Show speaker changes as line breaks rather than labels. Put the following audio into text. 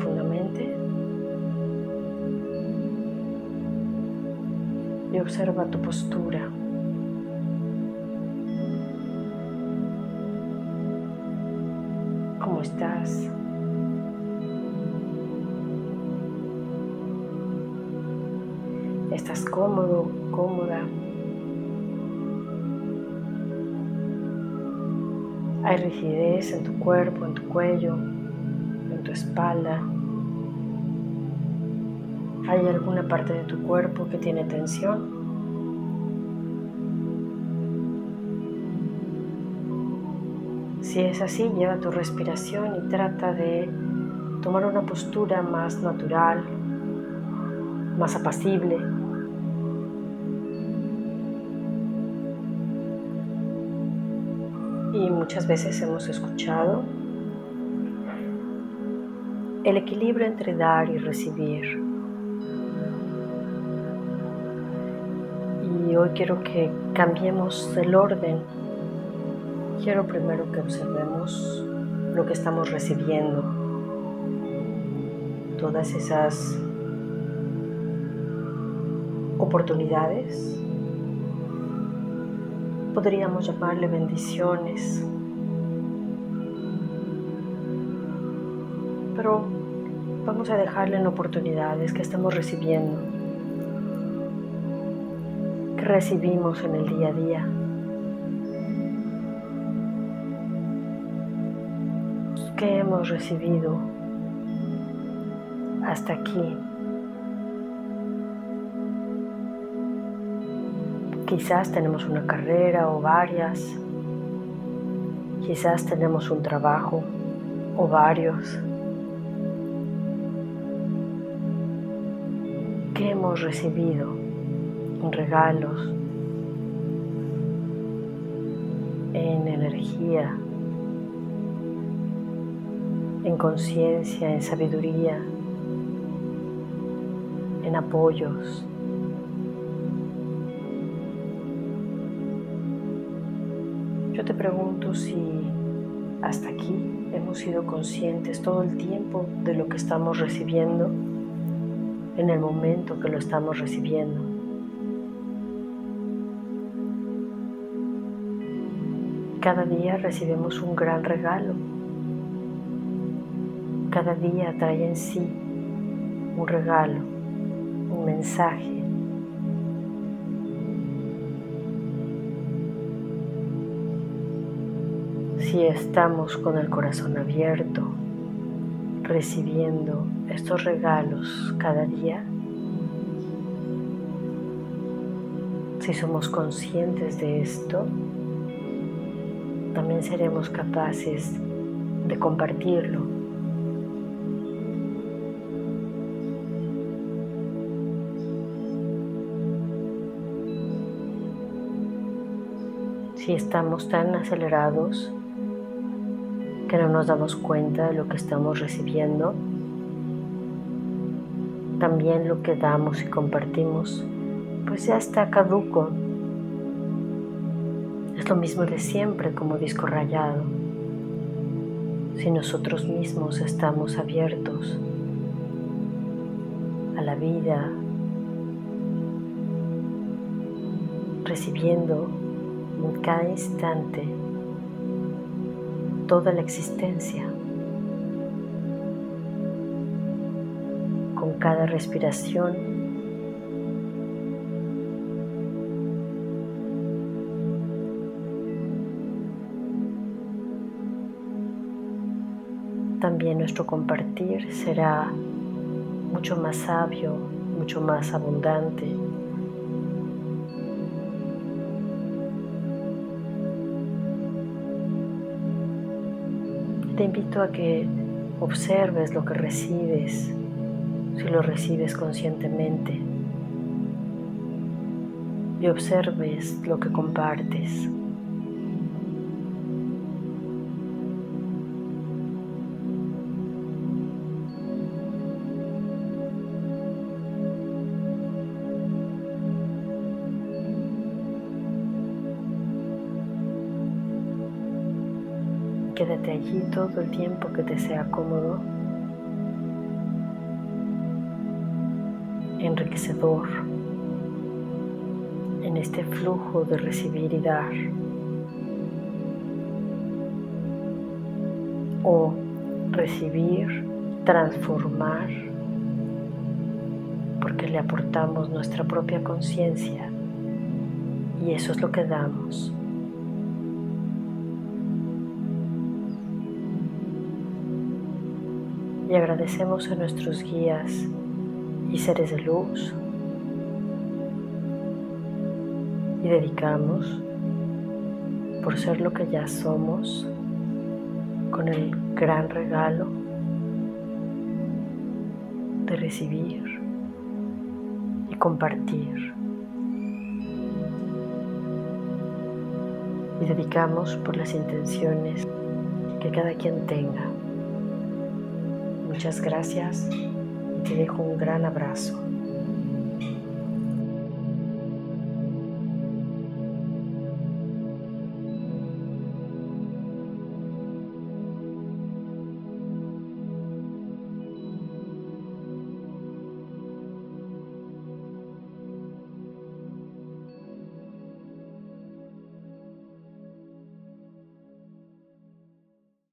Profundamente y observa tu postura. ¿Cómo estás? ¿Estás cómodo, cómoda? ¿Hay rigidez en tu cuerpo, en tu cuello? tu espalda. ¿Hay alguna parte de tu cuerpo que tiene tensión? Si es así, lleva tu respiración y trata de tomar una postura más natural, más apacible. Y muchas veces hemos escuchado el equilibrio entre dar y recibir. Y hoy quiero que cambiemos el orden. Quiero primero que observemos lo que estamos recibiendo. Todas esas oportunidades. Podríamos llamarle bendiciones pero vamos a dejarle en oportunidades que estamos recibiendo, recibimos en el día a día. ¿Qué hemos recibido hasta aquí? Quizás tenemos una carrera o varias, quizás tenemos un trabajo o varios. hemos recibido en regalos, en energía, en conciencia, en sabiduría, en apoyos. Yo te pregunto si hasta aquí hemos sido conscientes todo el tiempo de lo que estamos recibiendo en el momento que lo estamos recibiendo. Cada día recibimos un gran regalo. Cada día trae en sí un regalo, un mensaje. Si estamos con el corazón abierto, recibiendo estos regalos cada día, si somos conscientes de esto, también seremos capaces de compartirlo. Si estamos tan acelerados que no nos damos cuenta de lo que estamos recibiendo, también lo que damos y compartimos, pues ya está caduco. Es lo mismo de siempre como disco rayado. Si nosotros mismos estamos abiertos a la vida, recibiendo en cada instante toda la existencia. Con cada respiración también nuestro compartir será mucho más sabio, mucho más abundante. Te invito a que observes lo que recibes, si lo recibes conscientemente, y observes lo que compartes. Quédate allí todo el tiempo que te sea cómodo, enriquecedor, en este flujo de recibir y dar. O recibir, transformar, porque le aportamos nuestra propia conciencia y eso es lo que damos. Y agradecemos a nuestros guías y seres de luz y dedicamos por ser lo que ya somos con el gran regalo de recibir y compartir. Y dedicamos por las intenciones que cada quien tenga. Muchas gracias y te dejo un gran abrazo.